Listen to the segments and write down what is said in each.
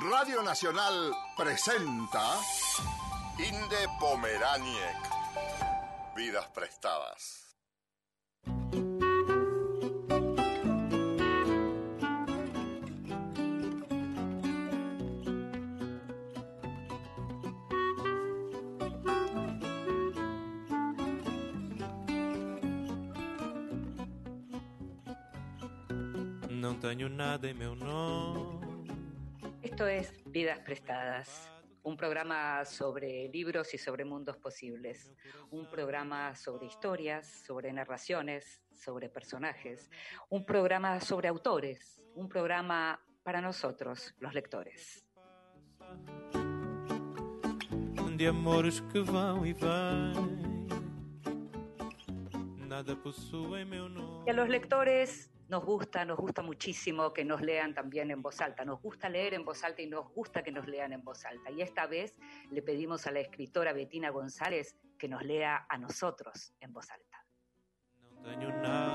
Radio Nacional presenta Inde Pomeraniec. Vidas prestadas. No tengo nada en mi honor. Esto es Vidas Prestadas, un programa sobre libros y sobre mundos posibles, un programa sobre historias, sobre narraciones, sobre personajes, un programa sobre autores, un programa para nosotros, los lectores. De amores que van y van. Nada posee mi honor. Y a los lectores nos gusta, nos gusta muchísimo que nos lean también en voz alta. Nos gusta leer en voz alta y nos gusta que nos lean en voz alta. Y esta vez le pedimos a la escritora Betina González que nos lea a nosotros en voz alta. No tengo nada.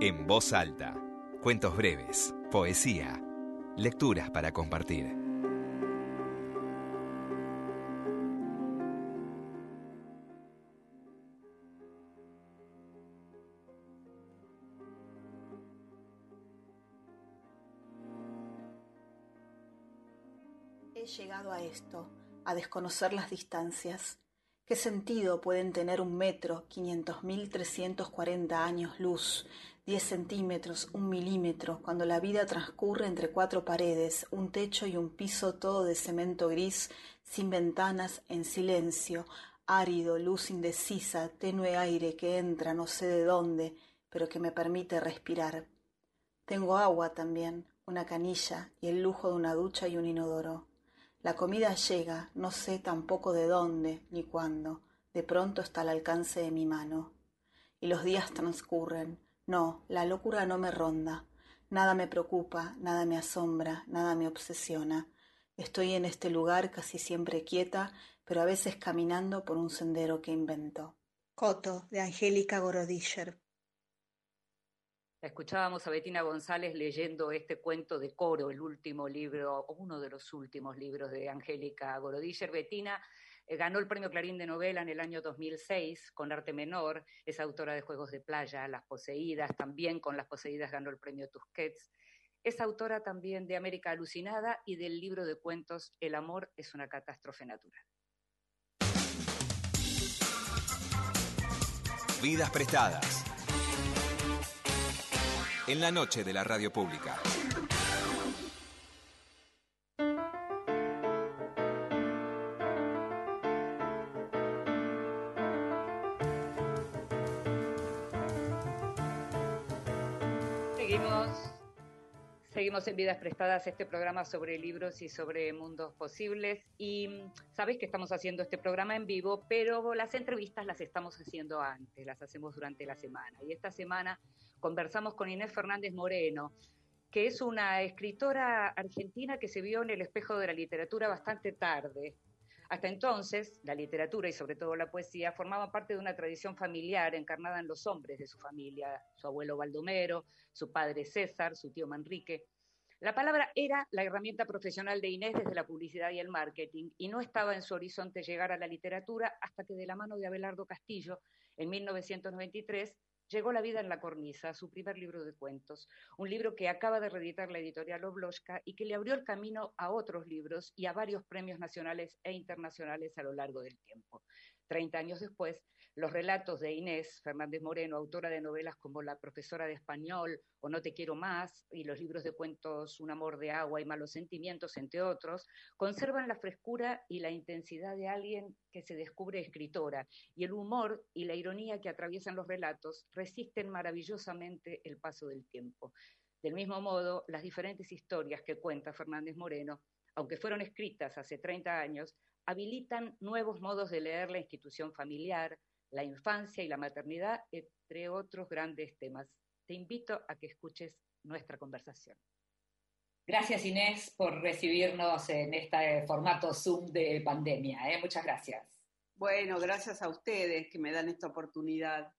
En voz alta. Cuentos breves, poesía, lecturas para compartir. Llegado a esto, a desconocer las distancias. ¿Qué sentido pueden tener un metro, quinientos mil trescientos cuarenta años luz, diez centímetros, un milímetro, cuando la vida transcurre entre cuatro paredes, un techo y un piso todo de cemento gris, sin ventanas, en silencio, árido, luz indecisa, tenue aire que entra no sé de dónde, pero que me permite respirar. Tengo agua también, una canilla y el lujo de una ducha y un inodoro. La comida llega, no sé tampoco de dónde ni cuándo, de pronto está al alcance de mi mano. Y los días transcurren. No, la locura no me ronda. Nada me preocupa, nada me asombra, nada me obsesiona. Estoy en este lugar casi siempre quieta, pero a veces caminando por un sendero que invento. Coto, de Angélica Gorodischer. Escuchábamos a Betina González leyendo este cuento de coro, el último libro, uno de los últimos libros de Angélica Gorodischer. Betina eh, ganó el premio Clarín de novela en el año 2006 con Arte Menor, es autora de Juegos de Playa, Las Poseídas, también con Las Poseídas ganó el premio Tusquets. Es autora también de América Alucinada y del libro de cuentos El amor es una catástrofe natural. Vidas prestadas. En la noche de la radio pública. Seguimos en Vidas Prestadas, este programa sobre libros y sobre mundos posibles. Y mm, sabes que estamos haciendo este programa en vivo, pero las entrevistas las estamos haciendo antes, las hacemos durante la semana. Y esta semana conversamos con Inés Fernández Moreno, que es una escritora argentina que se vio en el espejo de la literatura bastante tarde. Hasta entonces, la literatura y sobre todo la poesía formaban parte de una tradición familiar encarnada en los hombres de su familia, su abuelo Baldomero, su padre César, su tío Manrique. La palabra era la herramienta profesional de Inés desde la publicidad y el marketing y no estaba en su horizonte llegar a la literatura hasta que de la mano de Abelardo Castillo, en 1993, llegó La vida en la cornisa, su primer libro de cuentos, un libro que acaba de reeditar la editorial Obloshka y que le abrió el camino a otros libros y a varios premios nacionales e internacionales a lo largo del tiempo. Treinta años después, los relatos de Inés Fernández Moreno, autora de novelas como La profesora de español o No te quiero más, y los libros de cuentos Un amor de agua y Malos sentimientos, entre otros, conservan la frescura y la intensidad de alguien que se descubre escritora, y el humor y la ironía que atraviesan los relatos resisten maravillosamente el paso del tiempo. Del mismo modo, las diferentes historias que cuenta Fernández Moreno, aunque fueron escritas hace 30 años, habilitan nuevos modos de leer la institución familiar, la infancia y la maternidad, entre otros grandes temas. Te invito a que escuches nuestra conversación. Gracias Inés por recibirnos en este formato Zoom de pandemia. ¿eh? Muchas gracias. Bueno, gracias a ustedes que me dan esta oportunidad.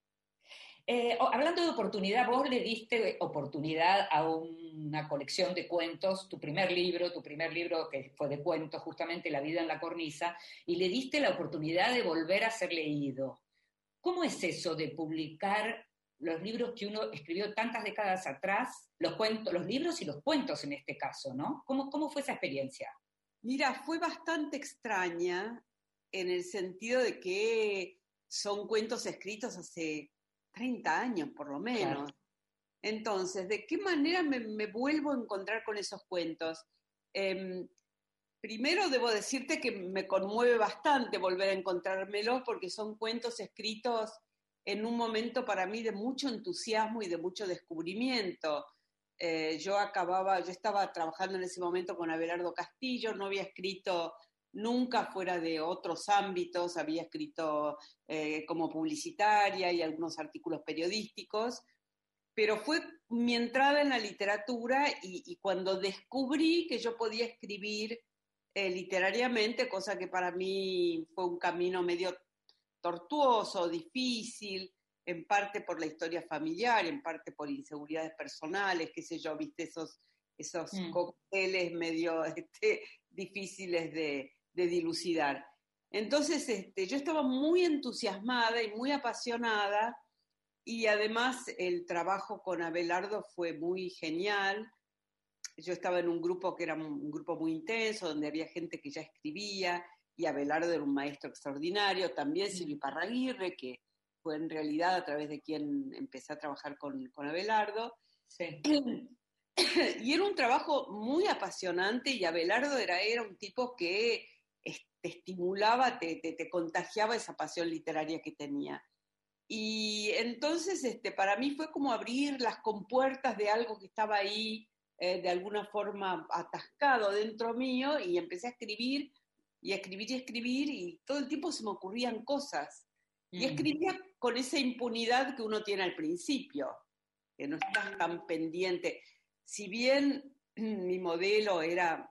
Eh, hablando de oportunidad, vos le diste oportunidad a una colección de cuentos, tu primer libro, tu primer libro que fue de cuentos, justamente La vida en la cornisa, y le diste la oportunidad de volver a ser leído. ¿Cómo es eso de publicar los libros que uno escribió tantas décadas atrás, los, cuentos, los libros y los cuentos en este caso, ¿no? ¿Cómo, cómo fue esa experiencia? Mira, fue bastante extraña en el sentido de que son cuentos escritos hace 30 años por lo menos. Entonces, ¿de qué manera me, vuelvo a encontrar con esos cuentos? Em, primero debo decirte que me conmueve bastante volver a encontrármelos porque son cuentos escritos en un momento para mí de mucho entusiasmo y de mucho descubrimiento. Eh, yo acababa, yo estaba trabajando en ese momento con Abelardo Castillo, no había escrito nunca fuera de otros ámbitos, había escrito eh, como publicitaria y algunos artículos periodísticos, pero fue mi entrada en la literatura y, cuando descubrí que yo podía escribir eh, literariamente, cosa que para mí fue un camino medio tortuoso, difícil, en parte por la historia familiar, en parte por inseguridades personales, qué sé yo, viste esos, esos mm. cócteles medio este, difíciles de, de dilucidar. Entonces, este, yo estaba muy entusiasmada y muy apasionada y además el trabajo con Abelardo fue muy genial. Yo estaba en un grupo que era un grupo muy intenso, donde había gente que ya escribía y Abelardo era un maestro extraordinario. También. Silvio Parraguirre, que fue en realidad a través de quien empecé a trabajar con, con Abelardo. y era un trabajo muy apasionante y Abelardo era, era un tipo que te estimulaba, te, te, contagiaba esa pasión literaria que tenía. Y entonces este, para mí fue como abrir las compuertas de algo que estaba ahí eh, de alguna forma atascado dentro mío y empecé a escribir y a escribir y a escribir y todo el tiempo se me ocurrían cosas. Y mm. escribía con esa impunidad que uno tiene al principio, que no estás tan pendiente. Si bien mi modelo era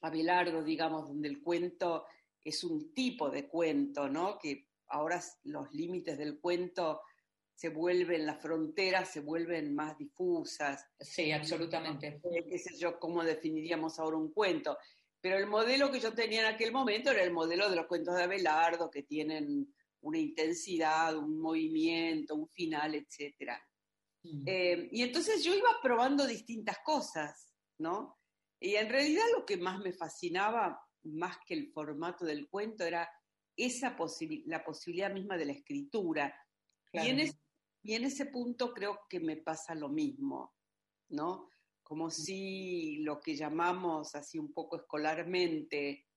Abelardo, digamos, donde el cuento es un tipo de cuento, ¿no? Que ahora los límites del cuento se vuelven, las fronteras se vuelven más difusas. Sí, absolutamente. qué sé yo, cómo definiríamos ahora un cuento. Pero el modelo que yo tenía en aquel momento era el modelo de los cuentos de Abelardo, que tienen una intensidad, un movimiento, un final, etc. Mm. Eh, y entonces yo iba probando distintas cosas, ¿no? Y en realidad lo que más me fascinaba, más que el formato del cuento, era esa la posibilidad misma de la escritura. Y, en y en ese punto creo que me pasa lo mismo, ¿no? Como si lo que llamamos así un poco escolarmente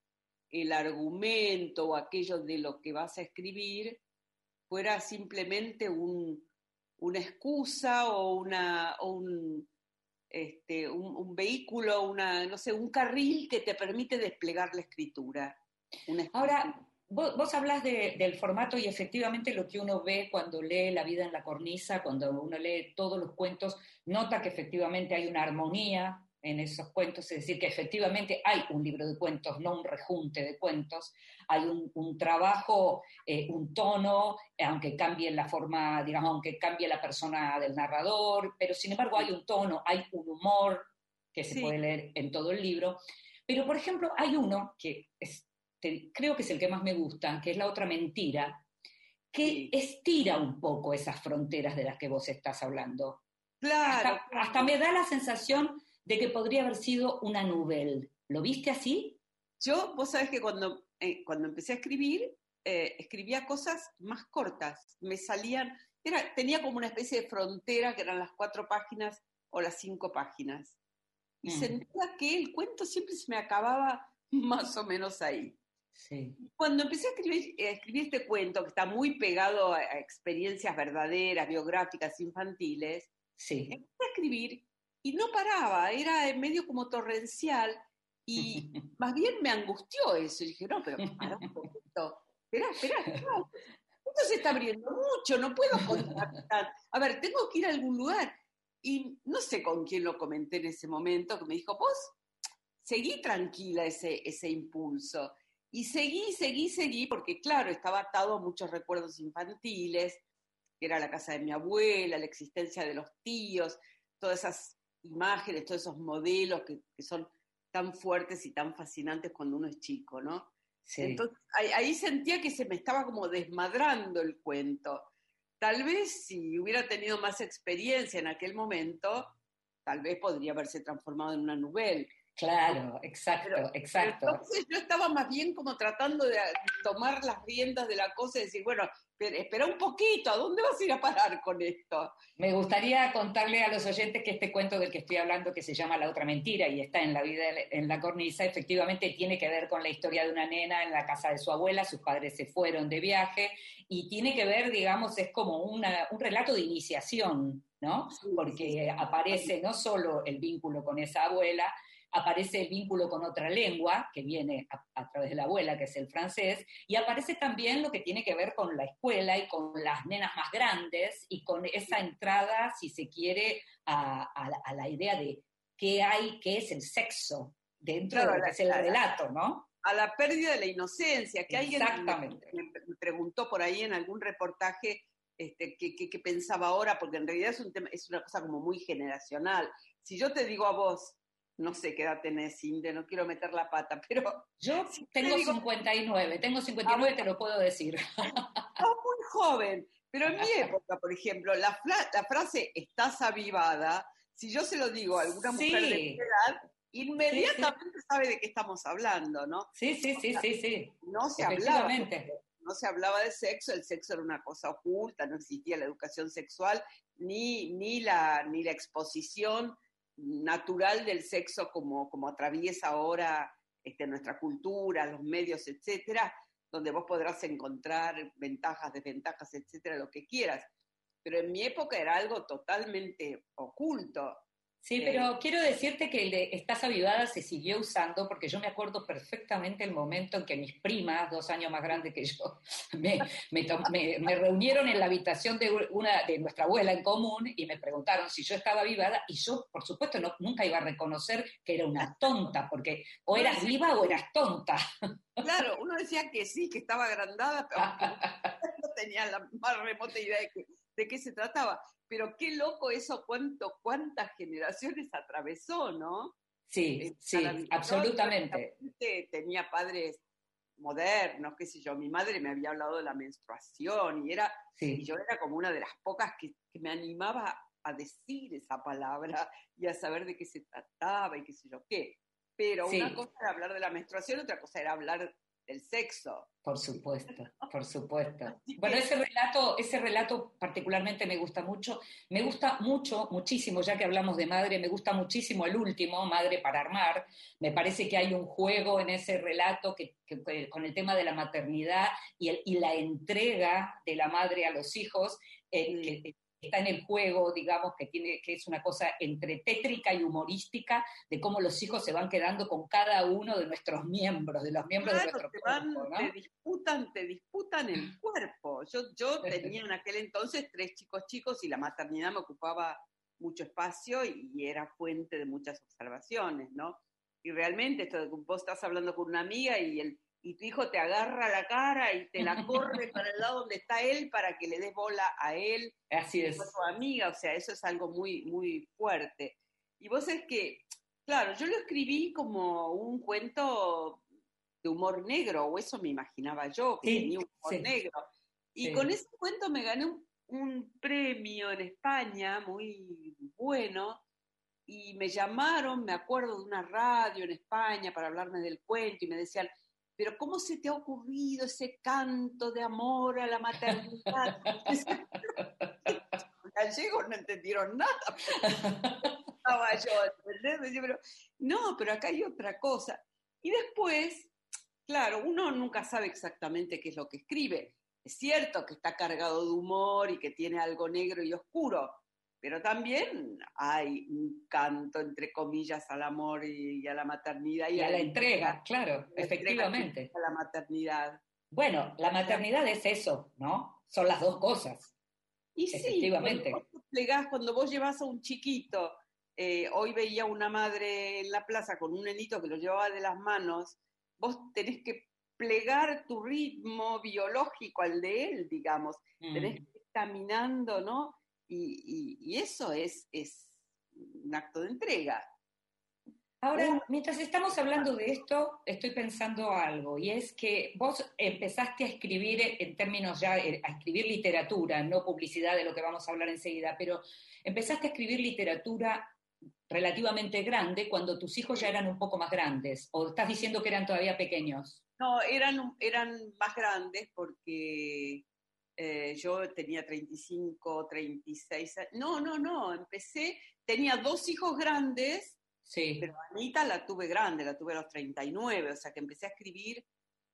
el argumento o aquello de lo que vas a escribir fuera simplemente un, una excusa o, una, o un, este, un, vehículo, una, no sé, un carril que te permite desplegar la escritura. Ahora, vos, vos hablas del formato y efectivamente lo que uno ve cuando lee La vida en la cornisa, cuando uno lee todos los cuentos, nota que efectivamente hay una armonía en esos cuentos, es decir, que efectivamente hay un libro de cuentos, no un rejunte de cuentos, hay un, trabajo, eh, un tono, aunque cambie la forma, digamos, aunque cambie la persona del narrador, pero sin embargo hay un tono, hay un humor que se puede leer en todo el libro. Pero, por ejemplo, hay uno que creo que es el que más me gusta, que es La otra mentira, que estira un poco esas fronteras de las que vos estás hablando. Claro. hasta me da la sensación de que podría haber sido una novela. ¿Lo viste así? Yo, vos sabés que cuando, eh, cuando empecé a escribir, eh, escribía cosas más cortas. Me salían, era, tenía como una especie de frontera que eran las cuatro páginas o las cinco páginas. Y mm. sentía que el cuento siempre se me acababa más o menos ahí. Sí. Cuando empecé a escribir, a escribir, este cuento, que está muy pegado a, experiencias verdaderas, biográficas, infantiles, sí. empecé a escribir y no paraba, era medio como torrencial y más bien me angustió eso. Y dije, no, pero para un poquito, espera, espera, esto se está abriendo mucho, no puedo contactar. A ver, tengo que ir a algún lugar. Y no sé con quién lo comenté en ese momento, que me dijo, vos seguí tranquila ese, ese impulso. Y seguí, seguí, seguí, porque claro, estaba atado a muchos recuerdos infantiles, que era la casa de mi abuela, la existencia de los tíos, todas esas imágenes, todos esos modelos que, son tan fuertes y tan fascinantes cuando uno es chico, ¿no? Entonces ahí, sentía que se me estaba como desmadrando el cuento. Tal vez si hubiera tenido más experiencia en aquel momento, tal vez podría haberse transformado en una novela. Claro, exacto, exacto. Entonces yo estaba más bien como tratando de tomar las riendas de la cosa y decir, bueno, espera un poquito, ¿a dónde vas a ir a parar con esto? Me gustaría contarle a los oyentes que este cuento del que estoy hablando, que se llama La otra mentira y está en la vida en la cornisa, efectivamente tiene que ver con la historia de una nena en la casa de su abuela, sus padres se fueron de viaje y tiene que ver, digamos, es como un relato de iniciación, ¿no? Porque aparece no solo el vínculo con esa abuela, aparece el vínculo con otra lengua, que viene a, través de la abuela, que es el francés, y aparece también lo que tiene que ver con la escuela y con las nenas más grandes y con esa entrada, si se quiere, a, la idea de qué hay, qué es el sexo dentro de lo que es el relato, ¿no? A la pérdida de la inocencia, que alguien. Me, preguntó por ahí en algún reportaje este, qué, pensaba ahora, porque en realidad es, un tema, es una cosa como muy generacional. Si yo te digo a vos, no sé qué edad tenés, Inde, no quiero meter la pata, pero... Yo tengo 59, tengo 59, ah, te lo puedo decir. muy joven, pero en mi época, por ejemplo, la, la frase estás avivada, si yo se lo digo a alguna mujer de mi edad, inmediatamente sabe de qué estamos hablando, ¿no? Sí, sí, sí, sí, sí. No se hablaba. No se hablaba de sexo, el sexo era una cosa oculta, no existía la educación sexual, ni, ni, la, ni la exposición natural del sexo como, como atraviesa ahora este, nuestra cultura, los medios, etcétera, donde vos podrás encontrar ventajas, desventajas, etcétera, lo que quieras. Pero en mi época era algo totalmente oculto. Sí, pero quiero decirte que el de Estás Avivada se siguió usando porque yo me acuerdo perfectamente el momento en que mis primas, dos años más grandes que yo, me, me, reunieron en la habitación de, una, de nuestra abuela en común y me preguntaron si yo estaba avivada y yo, por supuesto, no, nunca iba a reconocer que era una tonta, porque o eras viva o eras tonta. Claro, uno decía que sí, que estaba agrandada, pero no tenía la más remota idea de que de qué se trataba. Pero qué loco eso, cuánto, cuántas generaciones atravesó, ¿no? Sí, sí, absolutamente. Tenía padres modernos, qué sé yo, mi madre me había hablado de la menstruación y era, y yo era como una de las pocas que, me animaba a decir esa palabra y a saber de qué se trataba y qué sé yo qué. Pero una cosa era hablar de la menstruación, otra cosa era hablar el sexo. Por supuesto, por supuesto. Bueno, ese relato, ese relato particularmente me gusta mucho. Me gusta mucho, muchísimo, ya que hablamos de madre, me gusta muchísimo el último, Madre para Armar. Me parece que hay un juego en ese relato que, con el tema de la maternidad y, y, la entrega de la madre a los hijos, eh, que, está en el juego, digamos, que, tiene, que es una cosa entre tétrica y humorística de cómo los hijos se van quedando con cada uno de nuestros miembros, de los miembros de nuestro te cuerpo. Te disputan, te disputan el cuerpo. Yo, yo tenía en aquel entonces tres chicos chicos y la maternidad me ocupaba mucho espacio y era fuente de muchas observaciones, ¿no? Y realmente, esto, vos estás hablando con una amiga y el y tu hijo te agarra la cara y te la corre para el lado donde está él para que le des bola a él. Así es. tu amiga, o sea, eso es algo muy, muy fuerte. Y vos es que, claro, yo lo escribí como un cuento de humor negro, o eso me imaginaba yo, que tenía humor negro. Y con ese cuento me gané un, un premio en España muy bueno, y me llamaron, me acuerdo de una radio en España para hablarme del cuento, y me decían, pero ¿cómo se te ha ocurrido ese canto de amor a la maternidad? Los gallegos no entendieron nada. Estaba yo, pero, no, pero acá hay otra cosa. Y después, claro, uno nunca sabe exactamente qué es lo que escribe. Es cierto que está cargado de humor y que tiene algo negro y oscuro, pero también hay un canto, entre comillas, al amor y, a la maternidad. Y, a, la entrega, claro, efectivamente. A la maternidad. Bueno, la maternidad es eso, ¿no? Son las dos cosas. Y efectivamente. Sí, cuando vos, cuando vos llevas a un chiquito, eh, hoy veía una madre en la plaza con un nenito que lo llevaba de las manos, vos tenés que plegar tu ritmo biológico al de él, digamos. Tenés mm. que caminando, ¿no? Y, eso es, es un acto de entrega. Ahora, mientras estamos hablando de esto, estoy pensando algo, y es que vos empezaste a escribir en términos ya, eh, a escribir literatura, no publicidad de lo que vamos a hablar enseguida, pero empezaste a escribir literatura relativamente grande cuando tus hijos ya eran un poco más grandes, o estás diciendo que eran todavía pequeños. No, eran, eran más grandes porque eh, yo tenía 35, 36 años. No, no, no, empecé, tenía dos hijos grandes Sí. Pero Anita la tuve grande, la tuve a los 39, o sea que empecé a escribir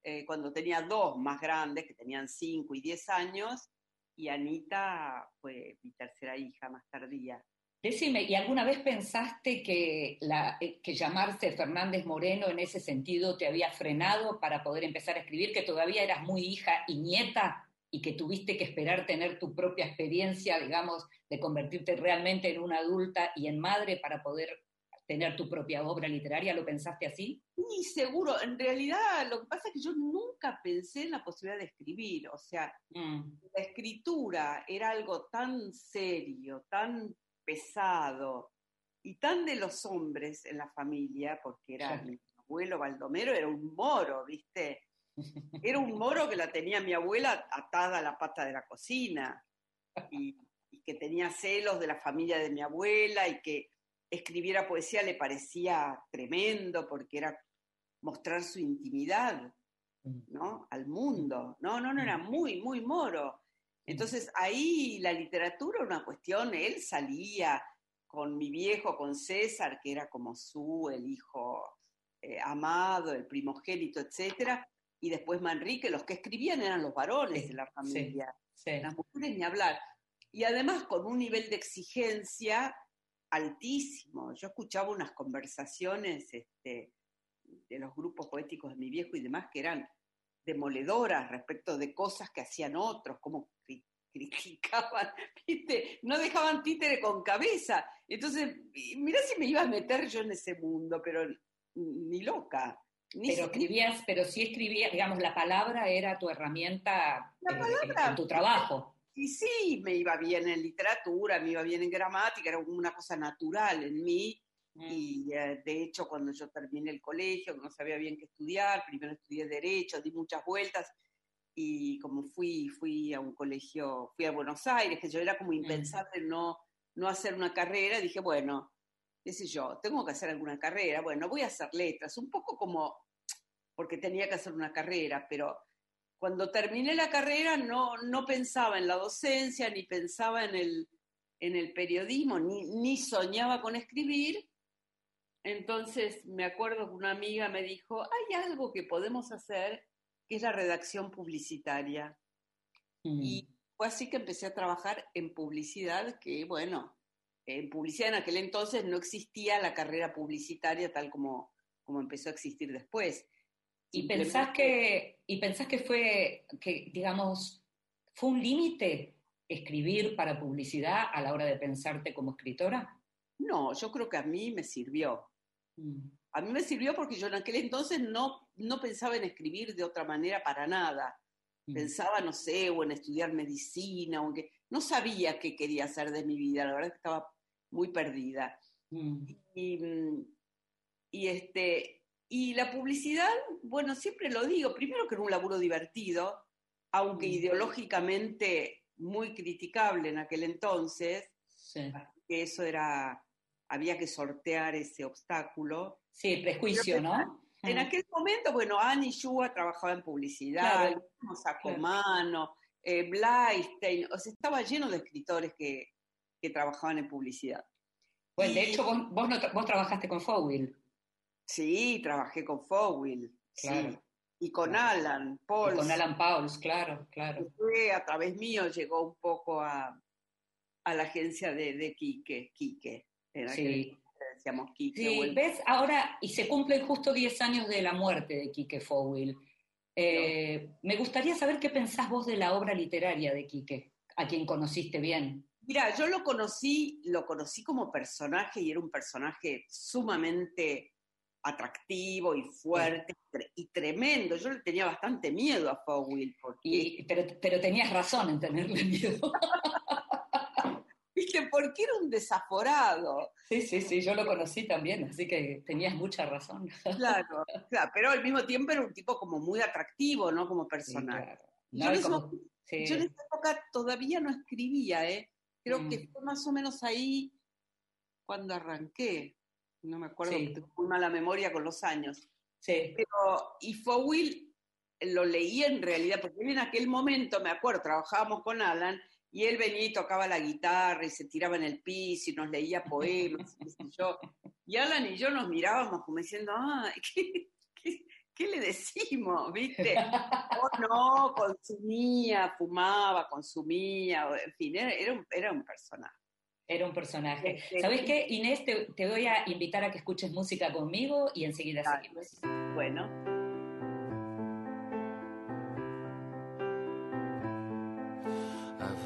eh, cuando tenía dos más grandes, que tenían 5 y 10 años, y Anita fue mi tercera hija más tardía. Decime, ¿y alguna vez pensaste que, la, eh, que llamarse Fernández Moreno en ese sentido te había frenado para poder empezar a escribir, que todavía eras muy hija y nieta y que tuviste que esperar tener tu propia experiencia, digamos, de convertirte realmente en una adulta y en madre para poder tener tu propia obra literaria? ¿Lo pensaste así? Sí, seguro. En realidad, lo que pasa es que yo nunca pensé en la posibilidad de escribir. O sea, mm. la escritura era algo tan serio, tan pesado y tan de los hombres en la familia, porque era mi abuelo Baldomero, era un moro, ¿viste? Era un moro que la tenía mi abuela atada a la pata de la cocina y que tenía celos de la familia de mi abuela y que escribiera poesía le parecía tremendo porque era mostrar su intimidad, mm. ¿no? Al mundo. No, no, no, era mm. muy, muy moro. Mm. Entonces ahí la literatura era una cuestión, él salía con mi viejo, con César, que era como su, el hijo eh, amado, el primogénito, etcétera, y después Manrique, los que escribían eran los varones de la familia, las mujeres ni hablar. Y además con un nivel de exigencia altísimo. Yo escuchaba unas conversaciones este, de los grupos poéticos de mi viejo y demás que eran demoledoras respecto de cosas que hacían otros, como criticaban, ¿viste? no dejaban títere con cabeza. Entonces, mira si me iba a meter yo en ese mundo, pero ni loca. Pero escribías, pero sí escribías, digamos, la palabra era tu herramienta eh, en tu trabajo. Y sí, me iba bien en literatura, me iba bien en gramática, era una cosa natural en mí. Mm. Y eh, de hecho, cuando yo terminé el colegio, no sabía bien qué estudiar, primero estudié Derecho, di muchas vueltas, y como fui, fui a un colegio, fui a Buenos Aires, que yo era como mm. impensable no, no hacer una carrera, dije, bueno, qué sé yo, tengo que hacer alguna carrera, bueno, voy a hacer letras, un poco como, porque tenía que hacer una carrera, pero cuando terminé la carrera no, no pensaba en la docencia, ni pensaba en el, en el periodismo, ni, ni soñaba con escribir. Entonces me acuerdo que una amiga me dijo, hay algo que podemos hacer, que es la redacción publicitaria. Mm. Y fue así que empecé a trabajar en publicidad, que bueno, en publicidad en aquel entonces no existía la carrera publicitaria tal como, como empezó a existir después. ¿Y pensás que, y pensás que fue, que digamos, fue un límite escribir para publicidad a la hora de pensarte como escritora? No, yo creo que a mí me sirvió. Mm. A mí me sirvió porque yo en aquel entonces no, no pensaba en escribir de otra manera para nada. Mm. Pensaba, no sé, o en estudiar medicina, o que no sabía qué quería hacer de mi vida, la verdad es que estaba muy perdida. Mm. Y, y, este, y la publicidad, bueno, siempre lo digo, primero que era un laburo divertido, aunque mm. ideológicamente muy criticable en aquel entonces, que eso era, había que sortear ese obstáculo. Sí, prejuicio, ¿no? En aquel momento, bueno, Annie Shua trabajaba en publicidad, claro, Sacomano, eh, Blaistein, o sea, estaba lleno de escritores que, que trabajaban en publicidad. Bueno, de hecho, vos, vos, no, vos trabajaste con Fowell. Sí, trabajé con Fowell. Sí. Y con Alan Pauls. con Alan Pauls, claro, claro. Fue a través mío, llegó un poco a, a la agencia de, de Quique, Quique. sí. decíamos Quique. Sí, ves, ahora, y se cumplen justo 10 años de la muerte de Quique Fowell. Eh, me gustaría saber qué pensás vos de la obra literaria de Quique, a quien conociste bien. Mira, yo lo conocí, lo conocí como personaje y era un personaje sumamente atractivo y fuerte y tremendo. Yo le tenía bastante miedo a Fowell. Porque... pero, pero tenías razón en tenerle miedo. ¿Viste? Porque era un desaforado. Sí, sí, sí, yo lo conocí también, así que tenías mucha razón. Claro, pero al mismo tiempo era un tipo como muy atractivo, ¿no? Como personal. yo, en esa época todavía no escribía, ¿eh? Creo que mm. fue más o menos ahí cuando arranqué. No me acuerdo, sí. tengo muy mala memoria con los años. Sí. Pero, y lo leí en realidad, porque en aquel momento, me acuerdo, trabajábamos con Alan y él venía y tocaba la guitarra y se tiraba en el piso y nos leía poemas. y, yo. y Alan y yo nos mirábamos como diciendo, ah, ¿qué, le decimos? ¿Viste? Oh, no, consumía, fumaba, consumía, en fin, era, un, era un personaje. Era un personaje. ¿Sabes qué, Inés? Te, te, voy a invitar a que escuches música conmigo y enseguida seguimos. Bueno.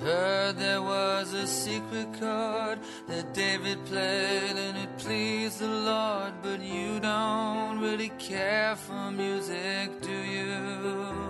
Heard there was a secret chord that David played and it pleased the Lord, but you don't really care for music, do you?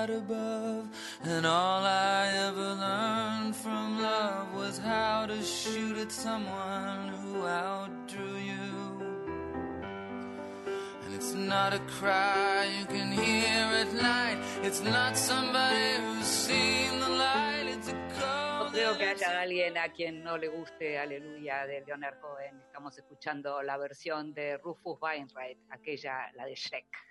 God above, and all I ever learned from love was how to shoot at someone who outdrew you. And it's not a cry you can hear at night, it's not somebody who's seen the light, it's a. No creo que haya alguien a quien no le guste Aleluya de Leonard Cohen. Estamos escuchando la versión de Rufus Wainwright, aquella, la de Shrek.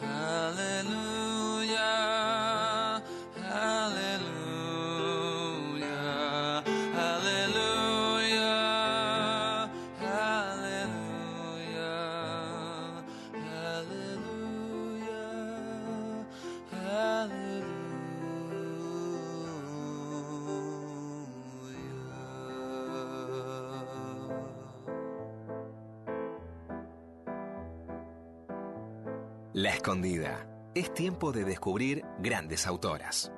Hallelujah, Escondida. Es tiempo de descubrir grandes autoras.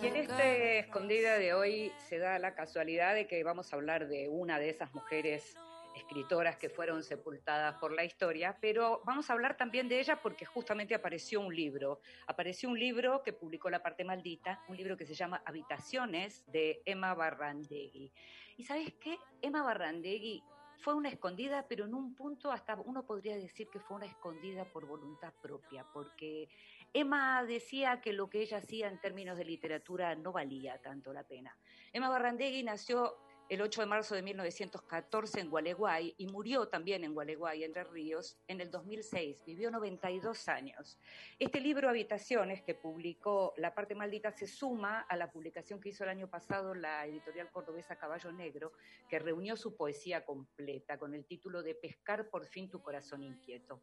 Y en este escondida de hoy se da la casualidad de que vamos a hablar de una de esas mujeres escritoras que fueron sepultadas por la historia, pero vamos a hablar también de ella porque justamente apareció un libro. Apareció un libro que publicó La Parte Maldita, un libro que se llama Habitaciones de Emma Barrandegui. ¿Y sabes qué? Emma Barrandegui fue una escondida, pero en un punto hasta uno podría decir que fue una escondida por voluntad propia, porque Emma decía que lo que ella hacía en términos de literatura no valía tanto la pena. Emma Barrandegui nació el 8 de marzo de 1914 en Gualeguay y murió también en Gualeguay, Entre Ríos, en el 2006. Vivió 92 años. Este libro, Habitaciones, que publicó La parte maldita, se suma a la publicación que hizo el año pasado la editorial cordobesa Caballo Negro, que reunió su poesía completa con el título de Pescar por fin tu corazón inquieto.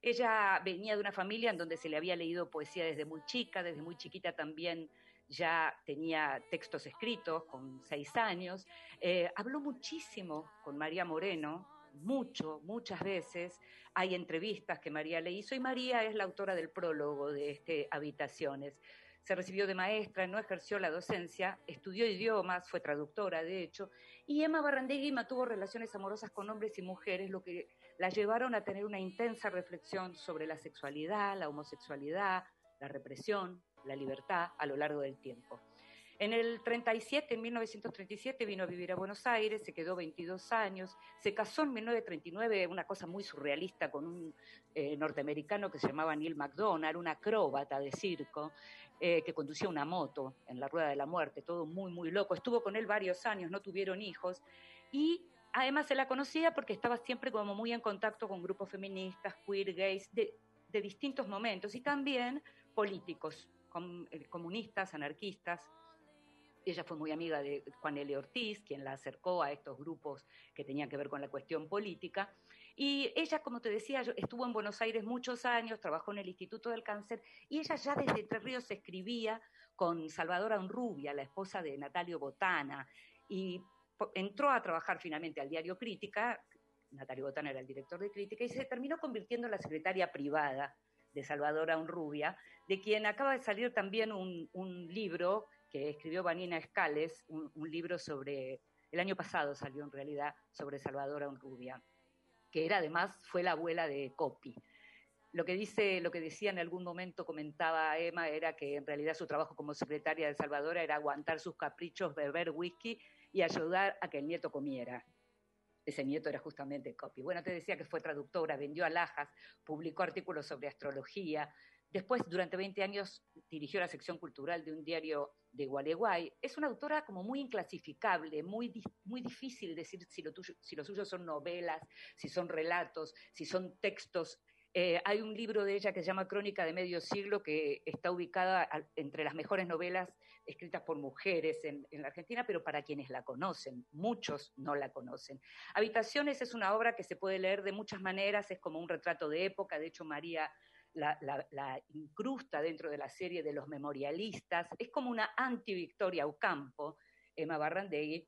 Ella venía de una familia en donde se le había leído poesía desde muy chica, desde muy chiquita también ya tenía textos escritos con seis años, eh, habló muchísimo con María Moreno, mucho, muchas veces. Hay entrevistas que María le hizo y María es la autora del prólogo de este Habitaciones. Se recibió de maestra, no ejerció la docencia, estudió idiomas, fue traductora, de hecho, y Emma Barrandegui mantuvo relaciones amorosas con hombres y mujeres, lo que la llevaron a tener una intensa reflexión sobre la sexualidad, la homosexualidad, la represión, la libertad a lo largo del tiempo. En el 37, en 1937, vino a vivir a Buenos Aires, se quedó 22 años, se casó en 1939, una cosa muy surrealista, con un eh, norteamericano que se llamaba Neil McDonald, un acróbata de circo, eh, que conducía una moto en la Rueda de la Muerte, todo muy, muy loco. Estuvo con él varios años, no tuvieron hijos, y además se la conocía porque estaba siempre como muy en contacto con grupos feministas, queer, gays, de, de distintos momentos, y también políticos, comunistas, anarquistas. Ella fue muy amiga de Juan L. Ortiz, quien la acercó a estos grupos que tenían que ver con la cuestión política. Y ella, como te decía, estuvo en Buenos Aires muchos años, trabajó en el Instituto del Cáncer, y ella ya desde Entre Ríos escribía con Salvadora Unrubia, la esposa de Natalio Botana, y entró a trabajar finalmente al diario Crítica, Natalio Botana era el director de Crítica, y se terminó convirtiendo en la secretaria privada de Salvador Unrubia, de quien acaba de salir también un, libro que escribió Vanina Escales, un, libro sobre, el año pasado salió en realidad, sobre Salvador Unrubia, que era además, fue la abuela de Copi. Lo que dice, lo que decía en algún momento, comentaba Emma, era que en realidad su trabajo como secretaria de Salvador era aguantar sus caprichos, beber whisky y ayudar a que el nieto comiera ese nieto era justamente Copy. Bueno, te decía que fue traductora, vendió alhajas, publicó artículos sobre astrología. Después, durante 20 años, dirigió la sección cultural de un diario de Gualeguay. Es una autora como muy inclasificable, muy, muy difícil decir si lo, si lo suyo son novelas, si son relatos, si son textos eh, hay un libro de ella que se llama Crónica de Medio Siglo, que está ubicada entre las mejores novelas escritas por mujeres en, la Argentina, pero para quienes la conocen, muchos no la conocen. Habitaciones es una obra que se puede leer de muchas maneras, es como un retrato de época, de hecho María la, la, incrusta dentro de la serie de los memorialistas, es como una anti-Victoria Ocampo, Emma Barrandegui,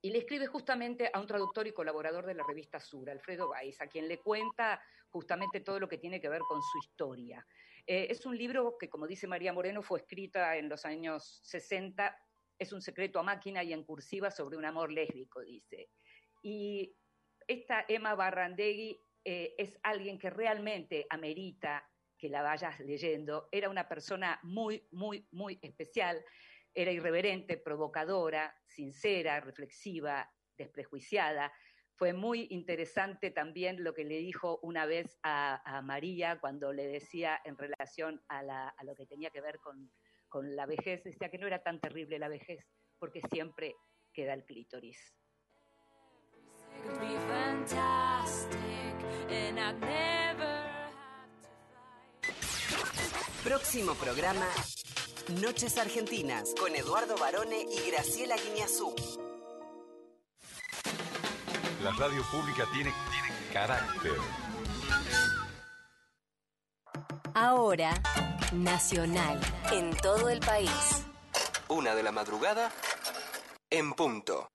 y le escribe justamente a un traductor y colaborador de la revista Sur, Alfredo Baiz, a quien le cuenta justamente todo lo que tiene que ver con su historia. Eh, es un libro que, como dice María Moreno, fue escrita en los años 60, es un secreto a máquina y en cursiva sobre un amor lésbico, dice. Y esta Emma Barrandegui eh, es alguien que realmente amerita que la vayas leyendo. Era una persona muy, muy, muy especial era irreverente, provocadora, sincera, reflexiva, desprejuiciada. Fue muy interesante también lo que le dijo una vez a, María cuando le decía en relación a, lo que tenía que ver con, la vejez, decía que no era tan terrible la vejez porque siempre queda el clítoris. Próximo programa Noches Argentinas con Eduardo Barone y Graciela Guiñazú. La radio pública tiene, carácter. Ahora, nacional, en todo el país. Una de la madrugada, en punto.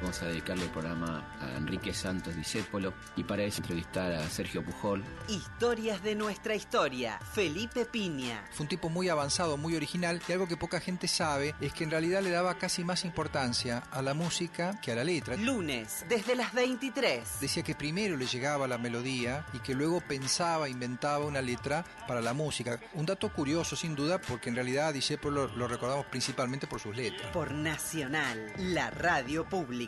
Vamos a dedicarle el programa a Enrique Santos Discépolo y para eso entrevistar a Sergio Pujol. Historias de nuestra historia. Felipe Piña. Fue un tipo muy avanzado, muy original y algo que poca gente sabe es que en realidad le daba casi más importancia a la música que a la letra. Lunes, desde las 23. Decía que primero le llegaba la melodía y que luego pensaba, inventaba una letra para la música. Un dato curioso, sin duda, porque en realidad a Discépolo lo recordamos principalmente por sus letras. Por Nacional, la radio pública.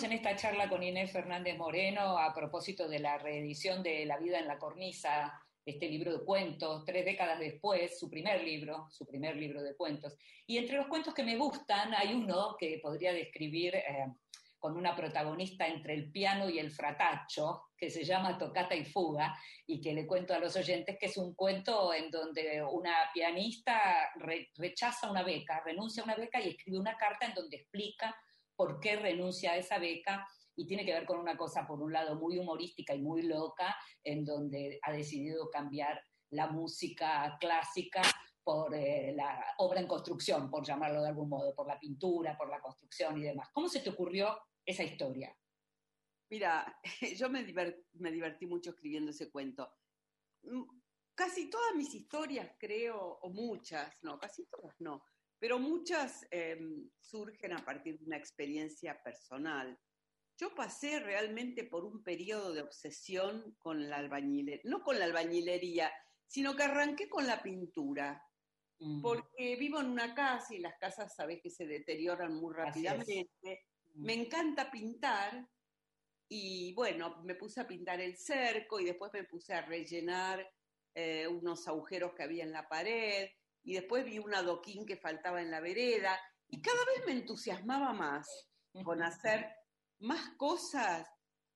En esta charla con Inés Fernández Moreno a propósito de la reedición de La vida en la cornisa, este libro de cuentos, tres décadas después, su primer libro, su primer libro de cuentos. Y entre los cuentos que me gustan hay uno que podría describir eh, con una protagonista entre el piano y el fratacho, que se llama Tocata y Fuga, y que le cuento a los oyentes que es un cuento en donde una pianista re- rechaza una beca, renuncia a una beca y escribe una carta en donde explica por qué renuncia a esa beca y tiene que ver con una cosa, por un lado, muy humorística y muy loca, en donde ha decidido cambiar la música clásica por eh, la obra en construcción, por llamarlo de algún modo, por la pintura, por la construcción y demás. ¿Cómo se te ocurrió esa historia? Mira, yo me, me divertí mucho escribiendo ese cuento. Mm, Casi todas mis historias, creo, o muchas, no, casi todas no, pero muchas em, surgen a partir de una experiencia personal. Yo pasé realmente por un periodo de obsesión con la albañilería, no con la albañilería, sino que arranqué con la pintura, porque vivo en una casa y las casas sabes que se deterioran muy rápidamente. Me encanta pintar y bueno, me puse a pintar el cerco y después me puse a rellenar eh, unos agujeros que había en la pared y después vi un adoquín que faltaba en la vereda y cada vez me entusiasmaba más con hacer más cosas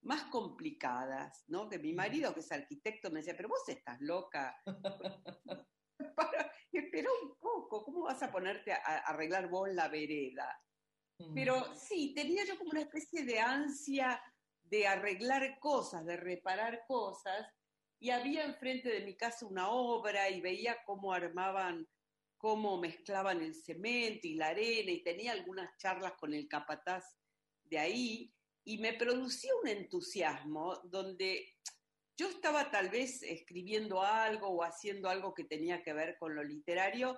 más complicadas, ¿no? Que mi marido, que es arquitecto, me decía, pero vos estás loca. Para- espera un poco, ¿cómo vas a ponerte a, a arreglar vos la vereda? Pero sí, tenía yo como una especie de ansia de arreglar cosas, de reparar cosas, y había enfrente de mi casa una obra y veía cómo armaban, cómo mezclaban el cemento y la arena, y tenía algunas charlas con el capataz de ahí, y me producía un entusiasmo donde yo estaba tal vez escribiendo algo o haciendo algo que tenía que ver con lo literario,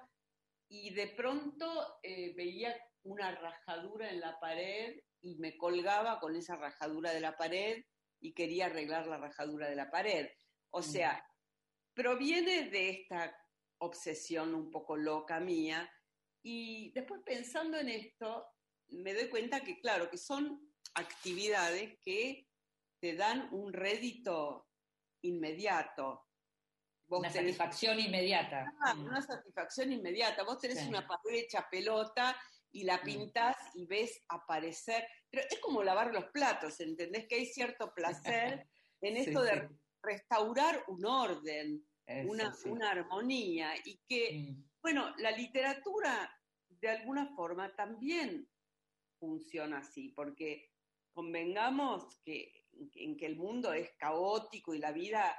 y de pronto eh, veía una rajadura en la pared y me colgaba con esa rajadura de la pared y quería arreglar la rajadura de la pared. O sea, proviene de esta obsesión un poco loca mía y después pensando en esto me doy cuenta que claro, que son actividades que te dan un rédito inmediato. Vos Una tenés- satisfacción inmediata. Ah, una satisfacción inmediata. Vos tenés Sí. una pared hecha pelota y la Mm. pintás y ves aparecer. Pero es como lavar los platos, ¿entendés? Que hay cierto placer en Sí, esto de restaurar un orden, Eso, una, sí. una armonía. Y que, bueno, la literatura de alguna forma también funciona así, porque convengamos que, en que el mundo es caótico y la vida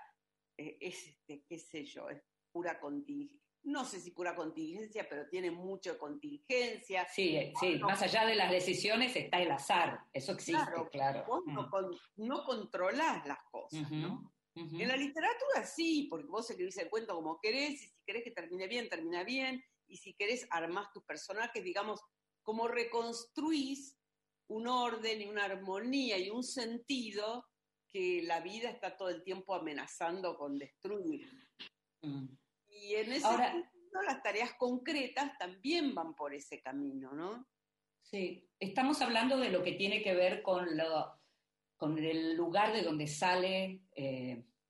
eh, es, este, qué sé yo, es pura contingencia. No sé si pura contingencia, pero tiene mucho contingencia. Sí, eh, sí, No, más allá de las decisiones está el azar, eso existe, Claro, claro. Vos no, Mm. con- no controlás las cosas, ¿no? En la literatura sí, porque vos escribís el cuento como querés, y si querés que termine bien, termina bien, y si querés armás tus personajes, digamos, como reconstruís un orden y una armonía y un sentido que la vida está todo el tiempo amenazando con destruir. Mm. Y en ese Ahora- sentido, las tareas concretas también van por ese camino, ¿no? Sí, estamos hablando de lo que tiene que ver con, lo, con el lugar de donde salen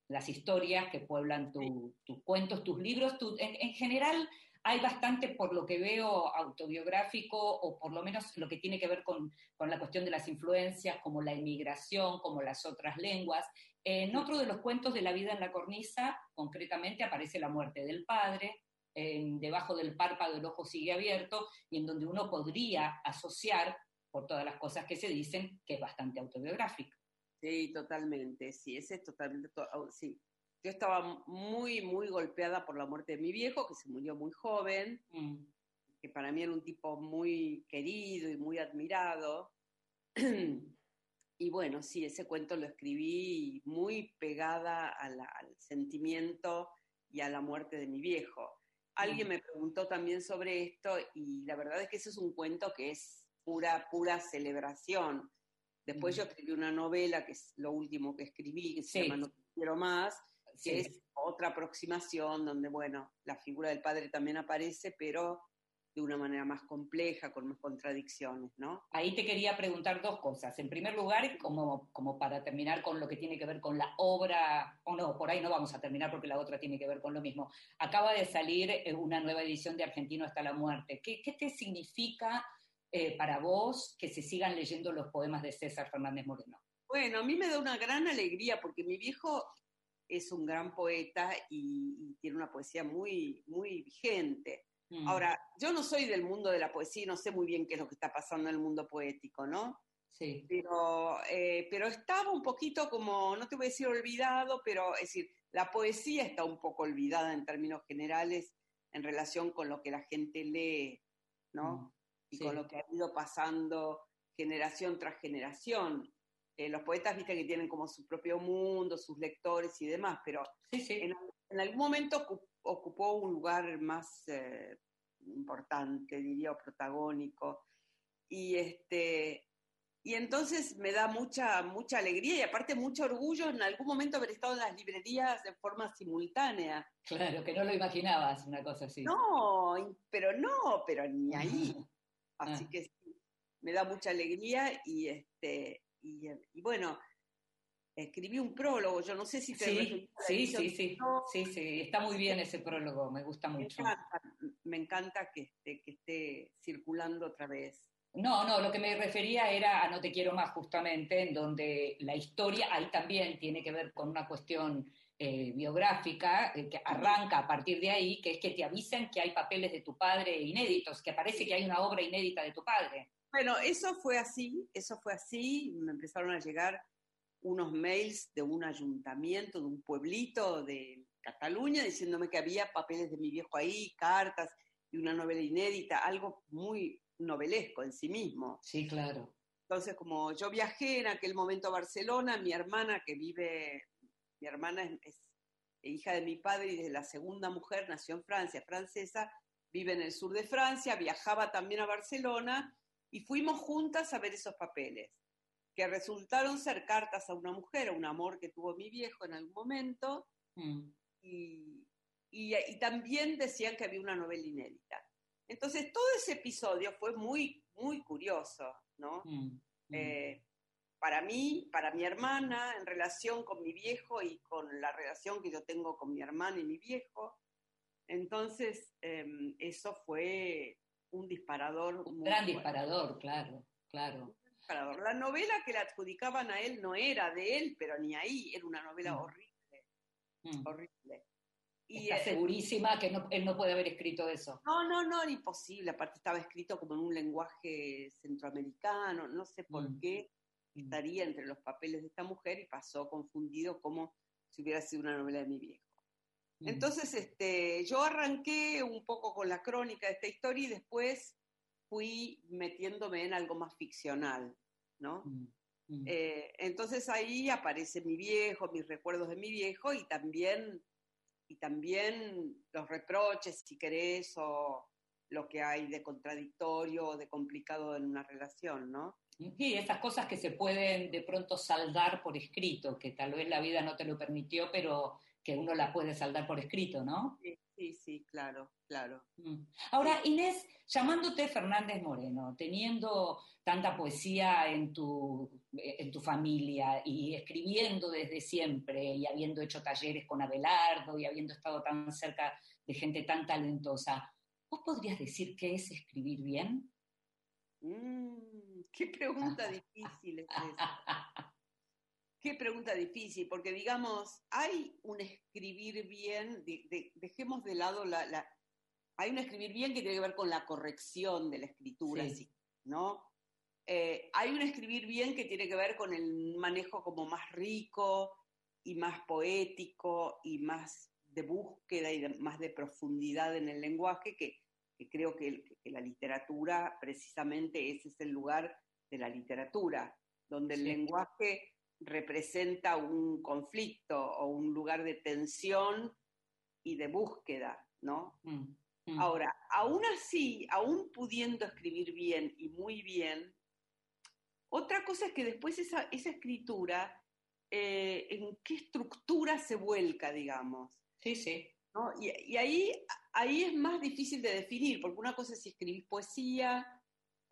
las historias que pueblan tu- tus cuentos, tus libros. tu- en, en general, hay bastante, por lo que veo, autobiográfico, o por lo menos lo que tiene que ver con, con la cuestión de las influencias, como la inmigración, como las otras lenguas. En otro de los cuentos de la vida en la cornisa, concretamente, aparece la muerte del padre, en, debajo del párpado el ojo sigue abierto, y en donde uno podría asociar, por todas las cosas que se dicen, que es bastante autobiográfico. Sí, totalmente, sí, ese es totalmente, sí. Yo estaba muy, muy golpeada por la muerte de mi viejo, que se murió muy joven, mm. que para mí era un tipo muy querido y muy admirado. y bueno, sí, ese cuento lo escribí muy pegada al sentimiento y a la muerte de mi viejo. Alguien me preguntó también sobre esto y la verdad es que ese es un cuento que es pura, pura celebración. Después yo escribí una novela, que es lo último que escribí, que se llama No quiero más, que es otra aproximación donde, bueno, la figura del padre también aparece, pero de una manera más compleja, con más contradicciones, ¿no? Ahí te quería preguntar dos cosas. En primer lugar, como, como para terminar con lo que tiene que ver con la obra, o no, por ahí no vamos a terminar porque la otra tiene que ver con lo mismo. Acaba de salir eh, una nueva edición de Argentino hasta la muerte. ¿Qué, qué te significa eh, para vos que se sigan leyendo los poemas de César Fernández Moreno? Bueno, a mí me da una gran alegría porque mi viejo es un gran poeta y, tiene una poesía muy, muy vigente. Mm. Ahora, yo no soy del mundo de la poesía y no sé muy bien qué es lo que está pasando en el mundo poético, ¿no? Sí. Pero, eh, pero estaba un poquito como, no te voy a decir olvidado, pero es decir, la poesía está un poco olvidada en términos generales en relación con lo que la gente lee, ¿no? Mm. Y con lo que ha ido pasando generación tras generación. Eh, los poetas, viste, que tienen como su propio mundo, sus lectores y demás, pero En, algún momento ocupó un lugar más eh, importante, diría, o protagónico. Y, este, y entonces me da mucha, mucha alegría y aparte mucho orgullo en algún momento haber estado en las librerías de forma simultánea. Claro, que no lo imaginabas, una cosa así. No, pero no, pero ni ahí. Así ah. que sí, me da mucha alegría y, este, y, bueno, escribí un prólogo, yo no sé si te Sí, sí, sí, sí, sí, sí, está muy bien ese prólogo, me gusta mucho. Me encanta, que, esté, que esté circulando otra vez. No, no, lo que me refería era a No te quiero más, justamente, en donde la historia ahí también tiene que ver con una cuestión eh, biográfica eh, que arranca a partir de ahí, que es que te avisen que hay papeles de tu padre inéditos, que parece que hay una obra inédita de tu padre. Bueno, eso fue así, eso fue así, me empezaron a llegar unos mails de un ayuntamiento, de un pueblito de Cataluña, diciéndome que había papeles de mi viejo ahí, cartas y una novela inédita, algo muy novelesco en sí mismo. Sí, claro. Entonces, como yo viajé en aquel momento a Barcelona, mi hermana que vive, mi hermana es, es hija de mi padre y de la segunda mujer, nació en Francia, francesa, vive en el sur de Francia, viajaba también a Barcelona y fuimos juntas a ver esos papeles, que resultaron ser cartas a una mujer, a un amor que tuvo mi viejo en algún momento, mm. y, y, también decían que había una novela inédita. Entonces, todo ese episodio fue muy, muy curioso, ¿no? Mm, mm. Eh, para mí, para mi hermana, en relación con mi viejo y con la relación que yo tengo con mi hermana y mi viejo. Entonces, em, eso fue un disparador. Un gran disparador, claro, claro. La novela que le adjudicaban a él no era de él, pero ni ahí, era una novela mm. horrible. Mm. Horrible. Y Está segurísima que él no puede haber escrito eso. No, no, no, era imposible. Aparte estaba escrito como en un lenguaje centroamericano, no sé por mm. qué estaría entre los papeles de esta mujer y pasó confundido como si hubiera sido una novela de mi viejo. Entonces, este, yo arranqué un poco con la crónica de esta historia y después fui metiéndome en algo más ficcional, ¿no? Mm, mm. Eh, entonces ahí aparece mi viejo, mis recuerdos de mi viejo y también, y también los reproches, si querés, o lo que hay de contradictorio o de complicado en una relación, ¿no? Sí, esas cosas que se pueden de pronto saldar por escrito, que tal vez la vida no te lo permitió, pero que uno la puede saldar por escrito, ¿no? Sí, sí, claro, claro. Mm. Ahora, Inés, llamándote Fernández Moreno, teniendo tanta poesía en tu, en tu familia y escribiendo desde siempre y habiendo hecho talleres con Abelardo y habiendo estado tan cerca de gente tan talentosa, ¿vos podrías decir qué es escribir bien? Mm, qué pregunta difícil es esa. Qué pregunta difícil, porque digamos, hay un escribir bien, dejemos de lado la, Hay un escribir bien que tiene que ver con la corrección de la escritura, ¿no? Eh, hay un escribir bien que tiene que ver con el manejo como más rico y más poético y más de búsqueda y más de profundidad en el lenguaje, que, creo que, la literatura, precisamente ese es el lugar de la literatura, donde el lenguaje representa un conflicto o un lugar de tensión y de búsqueda, ¿no? Mm, mm. Ahora, aún así, aún pudiendo escribir bien y muy bien, otra cosa es que después esa, esa escritura, eh, en qué estructura se vuelca, digamos. Sí, sí. Y, ahí, ahí es más difícil de definir, porque una cosa es si escribís poesía,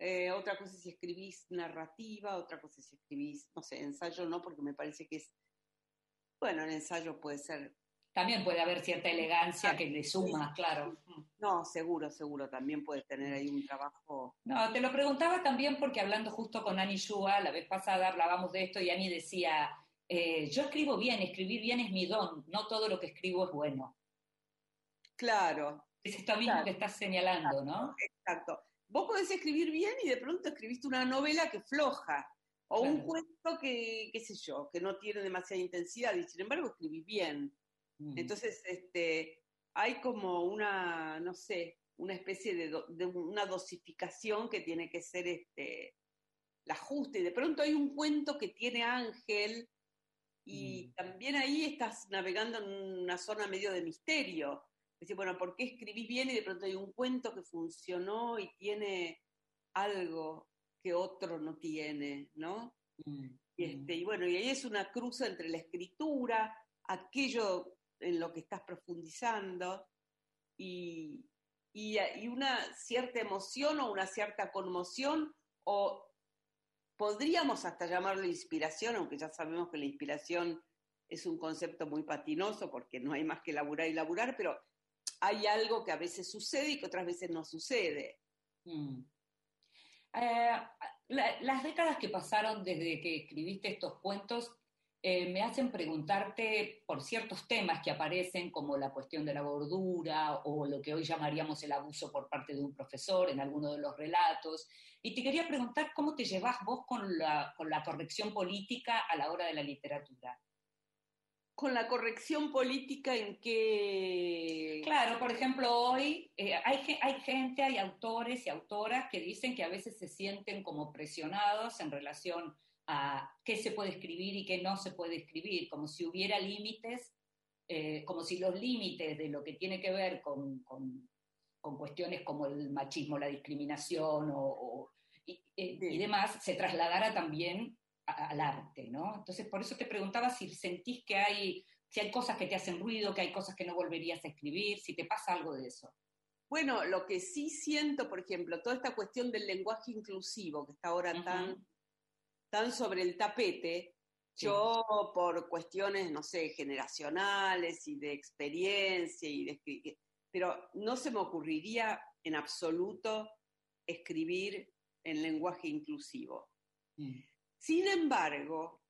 eh, otra cosa es si escribís narrativa, otra cosa es si escribís, no sé, ensayo no, porque me parece que es, bueno, el ensayo puede ser también puede haber cierta elegancia que le suma, claro. No, seguro, seguro, también puedes tener ahí un trabajo. No, te lo preguntaba también porque hablando justo con Ani Shua, la vez pasada hablábamos de esto y Ani decía, eh, yo escribo bien, escribir bien es mi don, no todo lo que escribo es bueno. Claro. Es esto mismo que estás señalando, ¿no? Exacto. Vos podés escribir bien y de pronto escribiste una novela que floja, o un cuento que, qué sé yo, que no tiene demasiada intensidad, y sin embargo escribís bien. Mm. Entonces, este, hay como una, no sé, una especie de, una dosificación que tiene que ser este, la justa. Y de pronto hay un cuento que tiene ángel y mm. también ahí estás navegando en una zona medio de misterio. Decir, bueno, ¿por qué escribí bien y de pronto hay un cuento que funcionó y tiene algo que otro no tiene, ¿no? Mm, y, este, y bueno, y ahí es una cruza entre la escritura, aquello en lo que estás profundizando y, y, una cierta emoción o una cierta conmoción o podríamos hasta llamarlo inspiración, aunque ya sabemos que la inspiración es un concepto muy patinoso porque no hay más que laburar y laburar, pero hay algo que a veces sucede y que otras veces no sucede. Mm. Eh, las décadas que pasaron desde que escribiste estos cuentos eh, me hacen preguntarte por ciertos temas que aparecen, como la cuestión de la gordura o lo que hoy llamaríamos el abuso por parte de un profesor en alguno de los relatos. Y te quería preguntar cómo te llevas vos con la, con la corrección política a la hora de la literatura. Con la corrección política en que... Claro, por ejemplo, hoy eh, hay, hay gente, hay autores y autoras que dicen que a veces se sienten como presionados en relación a qué se puede escribir y qué no se puede escribir, como si hubiera límites, eh, como si los límites de lo que tiene que ver con, con, cuestiones como el machismo, la discriminación o, y, eh, y, demás se trasladara también al arte, ¿no? Entonces, por eso te preguntaba si sentís que hay, si hay cosas que te hacen ruido, que hay cosas que no volverías a escribir, si te pasa algo de eso. Bueno, lo que sí siento, por ejemplo, toda esta cuestión del lenguaje inclusivo, que está ahora tan tan sobre el tapete, yo por cuestiones, no sé, generacionales y de experiencia, y de, pero no se me ocurriría en absoluto escribir en lenguaje inclusivo. Mm. Sin embargo,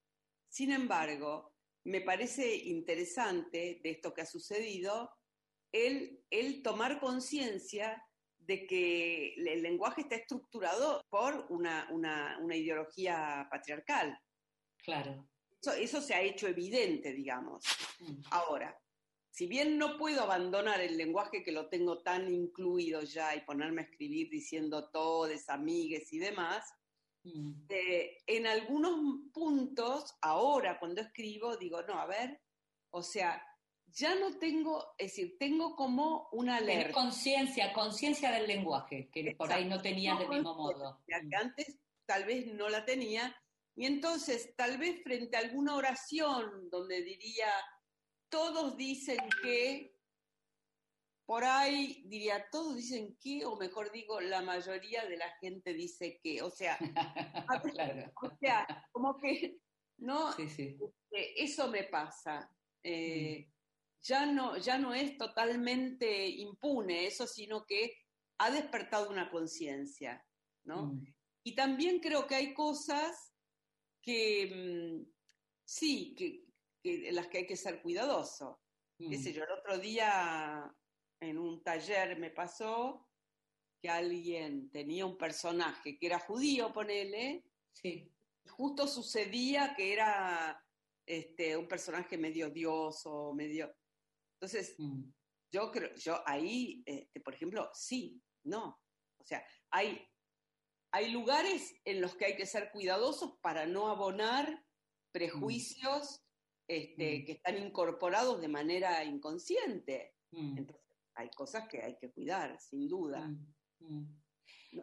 sin embargo, me parece interesante de esto que ha sucedido el, el tomar conciencia de que el lenguaje está estructurado por una, ideología patriarcal. Claro. Eso, se ha hecho evidente, digamos. Mm. Ahora, si bien no puedo abandonar el lenguaje que lo tengo tan incluido ya y ponerme a escribir diciendo todes, amigues y demás, mm. eh, en algunos puntos, ahora cuando escribo, digo, no, a ver, o sea, ya no tengo, es decir, tengo como una alerta. conciencia, conciencia del lenguaje, que por ahí no tenías del mismo modo. Que antes tal vez no la tenía, y entonces tal vez frente a alguna oración donde diría, todos dicen que, por ahí diría, todos dicen que, o mejor digo, la mayoría de la gente dice que, o sea, o sea, como que, ¿no? Sí, sí. Este, eso me pasa. Eh, mm ya no, ya no es totalmente impune eso, sino que ha despertado una conciencia, ¿no? Mm. Y también creo que hay cosas que mm, sí, que, las que hay que ser cuidadoso. Qué Mm. sé yo, el otro día en un taller me pasó que alguien tenía un personaje que era judío, ponele, Sí. y justo sucedía que era este, un personaje medio odioso, medio... Entonces, Mm. yo creo, yo ahí, este, por ejemplo, sí, no. O sea, hay, hay lugares en los que hay que ser cuidadosos para no abonar prejuicios este, Mm. que están incorporados de manera inconsciente. Mm. Entonces, hay cosas que hay que cuidar, sin duda. Mm, mm.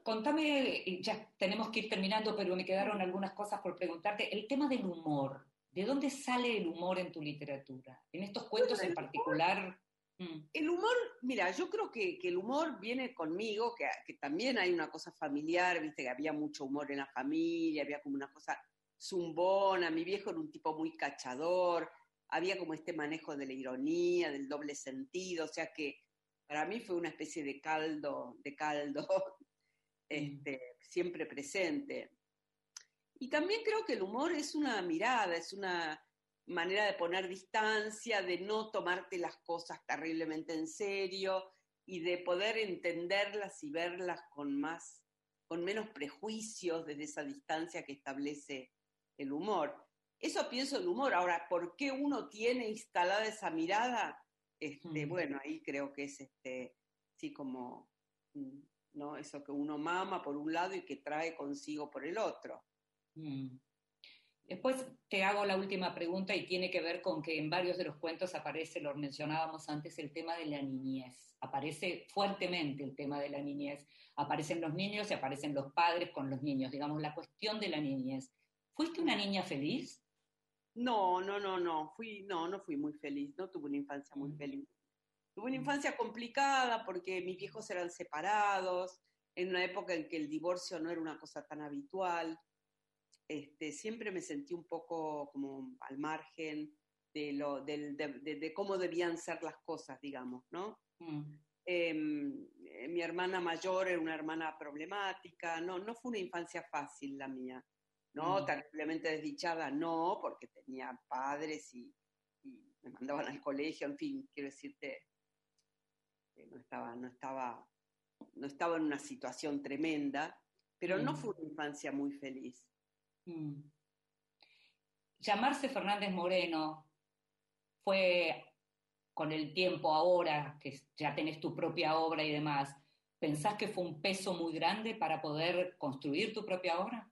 Contame, ya tenemos que ir terminando, pero me quedaron algunas cosas por preguntarte. El tema del humor. ¿De dónde sale el humor en tu literatura? En estos cuentos Bueno, en particular. Mm, El humor, mira, yo creo que, que el humor viene conmigo, que, que también hay una cosa familiar, viste, que había mucho humor en la familia, había como una cosa zumbona, mi viejo era un tipo muy cachador, había como este manejo de la ironía, del doble sentido, o sea que para mí fue una especie de caldo, de caldo, este, siempre presente. Y también creo que el humor es una mirada, es una manera de poner distancia, de no tomarte las cosas terriblemente en serio y de poder entenderlas y verlas con más, con menos prejuicios desde esa distancia que establece el humor. Eso pienso el humor. Ahora, ¿por qué uno tiene instalada esa mirada? Este, Mm. Bueno, ahí creo que es este, sí como mm, ¿no? eso que uno mama por un lado y que trae consigo por el otro. mm. Después te hago la última pregunta y tiene que ver con que en varios de los cuentos aparece, lo mencionábamos antes, el tema de la niñez. Aparece fuertemente el tema de la niñez. Aparecen los niños y aparecen los padres con los niños. Digamos, la cuestión de la niñez. ¿Fuiste una niña feliz? No, no, no, no, fui, no, no fui muy feliz, no tuve una infancia muy Mm. feliz. Tuve una infancia complicada porque mis viejos eran separados, en una época en que el divorcio no era una cosa tan habitual. Este, siempre me sentí un poco como al margen de, lo, del- de, de- de cómo debían ser las cosas, digamos, ¿no? Mm, Em, eh, mi hermana mayor era una hermana problemática, no, no fue una infancia fácil la mía, no, Mm. terriblemente desdichada, no, porque tenía padres y, y me mandaban al colegio, en fin, quiero decirte, que no estaba, no estaba, no estaba en una situación tremenda, pero no Mm. fue una infancia muy feliz. mm. Llamarse Fernández Moreno fue con el tiempo ahora, que ya tenés tu propia obra y demás, ¿pensás que fue un peso muy grande para poder construir tu propia obra?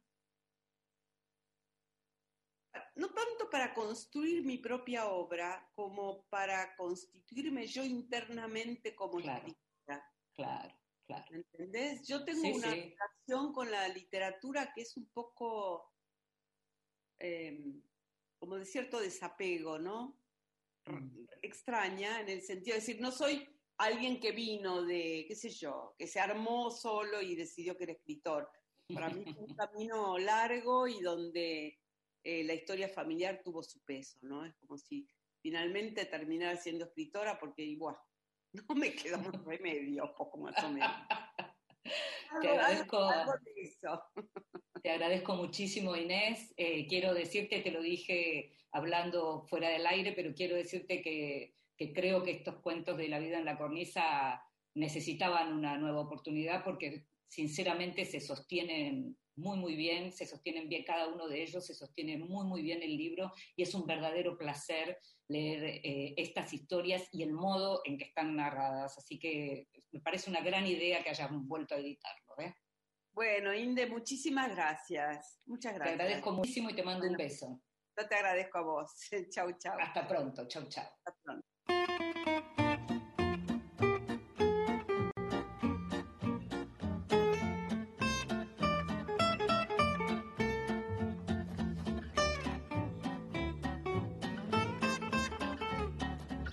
No tanto para construir mi propia obra, como para constituirme yo internamente como Claro. escritora. Claro, claro. ¿Me entendés? Yo tengo Sí, una sí. relación con la literatura que es un poco eh, como de cierto desapego, ¿no? Mm. Extraña, en el sentido de decir, no soy alguien que vino de, qué sé yo, que se armó solo y decidió que era escritor. Para mí fue un camino largo y donde eh, la historia familiar tuvo su peso, ¿no? Es como si finalmente terminara siendo escritora porque, igual, no me quedó más remedio, poco más o menos. Te agradezco. algo de eso. Te agradezco muchísimo, Inés. Eh, quiero decirte, te lo dije hablando fuera del aire, pero quiero decirte que, que creo que estos cuentos de la vida en la cornisa necesitaban una nueva oportunidad porque sinceramente se sostienen muy, muy bien, se sostienen bien cada uno de ellos, se sostiene muy, muy bien el libro y es un verdadero placer leer eh, estas historias y el modo en que están narradas. Así que me parece una gran idea que hayan vuelto a editarlo. ¿eh? Bueno, Inde, muchísimas gracias. Muchas Te gracias. agradezco muchísimo y te mando un beso. Yo te agradezco a vos. chau, chau. Hasta pronto. Chau, chau. Hasta pronto.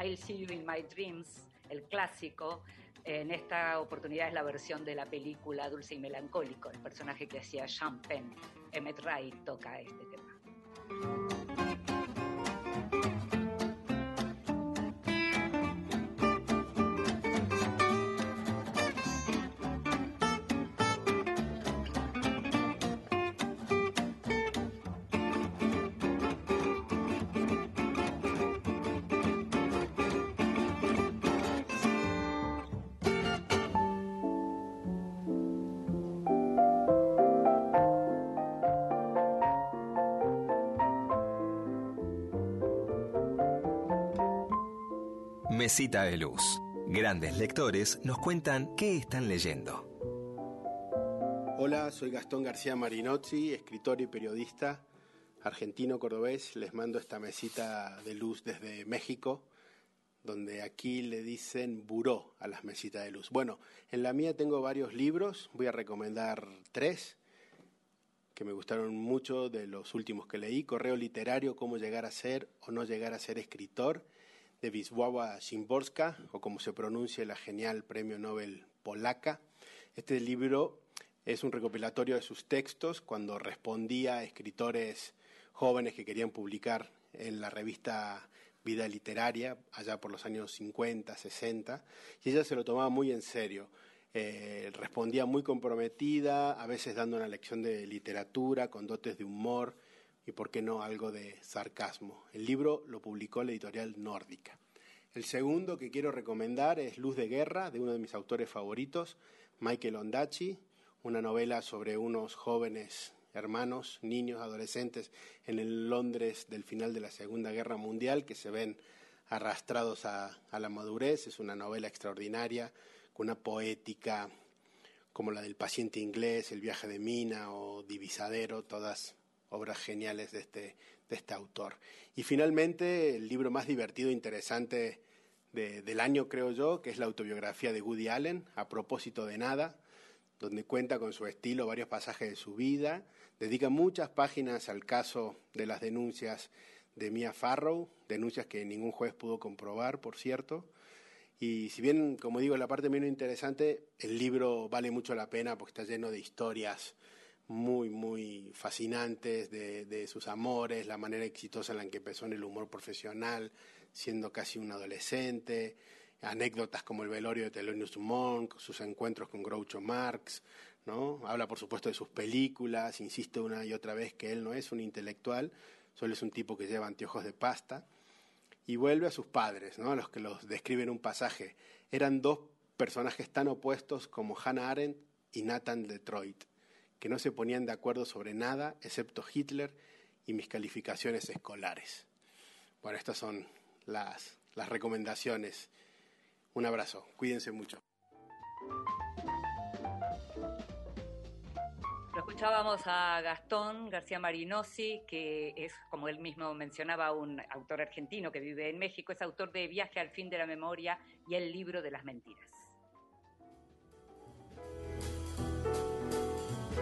I'll See You in My Dreams, el clásico. En esta oportunidad es la versión de la película Dulce y Melancólico. El personaje que hacía Champagne, Emmett Wright, toca este tema. Mesita de Luz. Grandes lectores nos cuentan qué están leyendo. Hola, soy Gastón García Marinozzi, escritor y periodista argentino-cordobés. Les mando esta mesita de luz desde México, donde aquí le dicen buró a las mesitas de luz. Bueno, en la mía tengo varios libros, voy a recomendar tres que me gustaron mucho de los últimos que leí. Correo literario, cómo llegar a ser o no llegar a ser escritor de Wisława Szymborska, o como se pronuncia la genial premio Nobel polaca. Este libro es un recopilatorio de sus textos cuando respondía a escritores jóvenes que querían publicar en la revista Vida Literaria, allá por los años 50, 60, y ella se lo tomaba muy en serio. Eh, respondía muy comprometida, a veces dando una lección de literatura con dotes de humor y, por qué no, algo de sarcasmo. El libro lo publicó la editorial Nórdica. El segundo que quiero recomendar es Luz de Guerra, de uno de mis autores favoritos, Michael Ondaatje, una novela sobre unos jóvenes hermanos, niños, adolescentes en el Londres del final de la Segunda Guerra Mundial que se ven arrastrados a, a la madurez. Es una novela extraordinaria, con una poética como la del paciente inglés, El viaje de Mina o Divisadero, todas obras geniales de este, de este autor. Y finalmente, el libro más divertido e interesante de, del año, creo yo, que es la autobiografía de Woody Allen, A propósito de nada, donde cuenta con su estilo varios pasajes de su vida, dedica muchas páginas al caso de las denuncias de Mia Farrow, denuncias que ningún juez pudo comprobar, por cierto. Y si bien, como digo, la parte menos interesante, el libro vale mucho la pena porque está lleno de historias muy, muy fascinantes de, sus amores, la manera exitosa en la que empezó en el humor profesional, siendo casi un adolescente, anécdotas como el velorio de Thelonious Monk, sus encuentros con Groucho Marx, ¿no? Habla, por supuesto, de sus películas, insiste una y otra vez que él no es un intelectual, solo es un tipo que lleva anteojos de pasta, y vuelve a sus padres, ¿no? A los que los describen un pasaje. Eran dos personajes tan opuestos como Hannah Arendt y Nathan Detroit que no se ponían de acuerdo sobre nada excepto Hitler y mis calificaciones escolares. Bueno, estas son las, las recomendaciones. Un abrazo, cuídense mucho. Lo escuchábamos a Gastón García Marinosi, que es, como él mismo mencionaba, un autor argentino que vive en México, es autor de Viaje al fin de la memoria y el libro de las mentiras.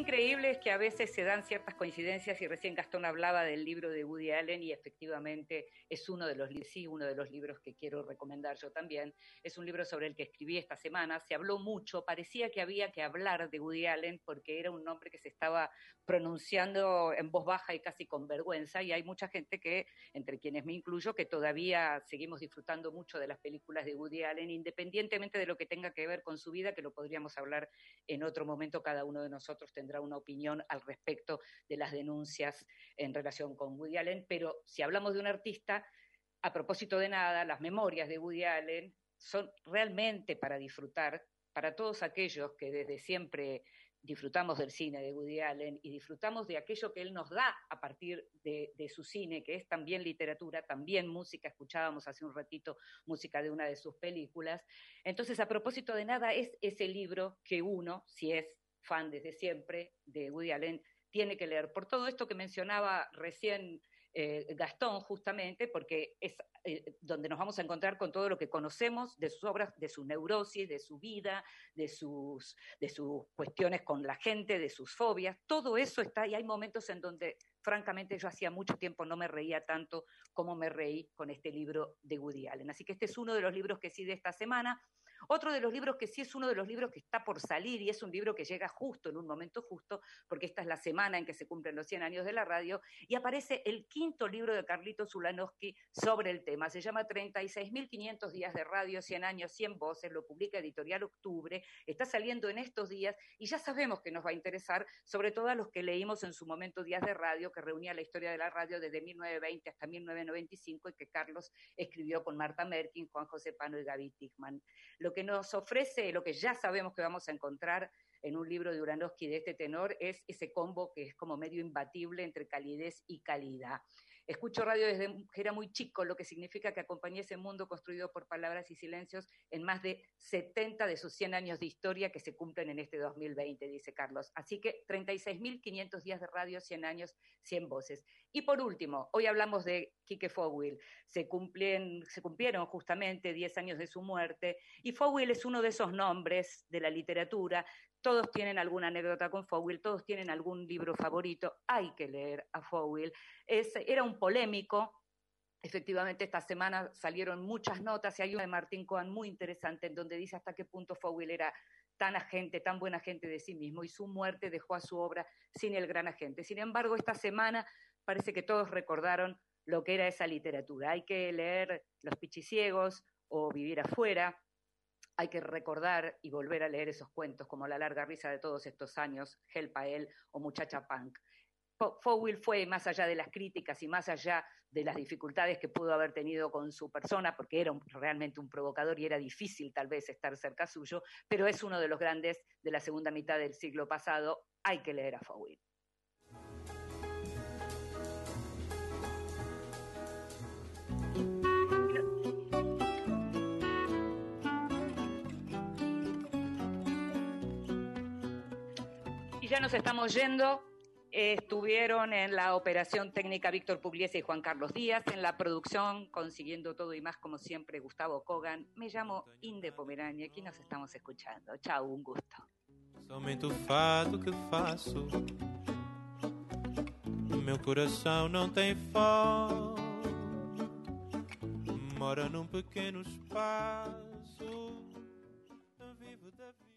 Increíble es que a veces se dan ciertas coincidencias y recién Gastón hablaba del libro de Woody Allen y efectivamente es uno de los sí, uno de los libros que quiero recomendar yo también. Es un libro sobre el que escribí esta semana. Se habló mucho, parecía que había que hablar de Woody Allen porque era un nombre que se estaba pronunciando en voz baja y casi con vergüenza y hay mucha gente que, entre quienes me incluyo, que todavía seguimos disfrutando mucho de las películas de Woody Allen, independientemente de lo que tenga que ver con su vida, que lo podríamos hablar en otro momento cada uno de nosotros tendrá una opinión al respecto de las denuncias en relación con Woody Allen, pero si hablamos de un artista, a propósito de nada, las memorias de Woody Allen son realmente para disfrutar, para todos aquellos que desde siempre disfrutamos del cine de Woody Allen y disfrutamos de aquello que él nos da a partir de, de, su cine, que es también literatura, también música, escuchábamos hace un ratito música de una de sus películas. Entonces, a propósito de nada, es ese libro que uno, si es fan desde siempre de Woody Allen, tiene que leer. Por todo esto que mencionaba recién eh, Gastón, justamente, porque es eh, donde nos vamos a encontrar con todo lo que conocemos de sus obras, de su neurosis, de su vida, de sus, de sus cuestiones con la gente, de sus fobias, todo eso está y hay momentos en donde francamente yo hacía mucho tiempo no me reía tanto como me reí con este libro de Woody Allen. Así que este es uno de los libros que sí de esta semana. Otro de los libros que sí es uno de los libros que está por salir y es un libro que llega justo en un momento justo, porque esta es la semana en que se cumplen los 100 años de la radio, y aparece el quinto libro de Carlito Zulanowski sobre el tema. Se llama 36.500 días de radio, 100 años, 100 voces, lo publica Editorial Octubre, está saliendo en estos días y ya sabemos que nos va a interesar, sobre todo a los que leímos en su momento Días de Radio, que reunía la historia de la radio desde 1920 hasta 1995 y que Carlos escribió con Marta Merkin, Juan José Pano y Gaby Tichman que nos ofrece, lo que ya sabemos que vamos a encontrar en un libro de Uranowski de este tenor, es ese combo que es como medio imbatible entre calidez y calidad. Escucho radio desde que era muy chico, lo que significa que acompañé ese mundo construido por palabras y silencios en más de 70 de sus 100 años de historia que se cumplen en este 2020, dice Carlos. Así que 36.500 días de radio, 100 años, 100 voces. Y por último, hoy hablamos de Kike Fogwill. Se, se cumplieron justamente 10 años de su muerte y Fogwill es uno de esos nombres de la literatura todos tienen alguna anécdota con Fowell, todos tienen algún libro favorito, hay que leer a Fowell. era un polémico, efectivamente esta semana salieron muchas notas y hay una de Martín Cohen muy interesante en donde dice hasta qué punto Fowell era tan agente, tan buen agente de sí mismo y su muerte dejó a su obra sin el gran agente. Sin embargo, esta semana parece que todos recordaron lo que era esa literatura. Hay que leer Los Pichiciegos o Vivir afuera, hay que recordar y volver a leer esos cuentos como La larga risa de todos estos años, Helpa él o Muchacha Punk. Fowell fue más allá de las críticas y más allá de las dificultades que pudo haber tenido con su persona, porque era realmente un provocador y era difícil tal vez estar cerca suyo, pero es uno de los grandes de la segunda mitad del siglo pasado. Hay que leer a Fowell. Nos estamos yendo. Estuvieron en la operación técnica Víctor Pugliese y Juan Carlos Díaz, en la producción, consiguiendo todo y más, como siempre, Gustavo Kogan. Me llamo Inde Pomerania, aquí nos estamos escuchando. Chao, un gusto. Somente o fato que faço. Meu coração não tem. Mora num pequeno espaço. Vivo da vida.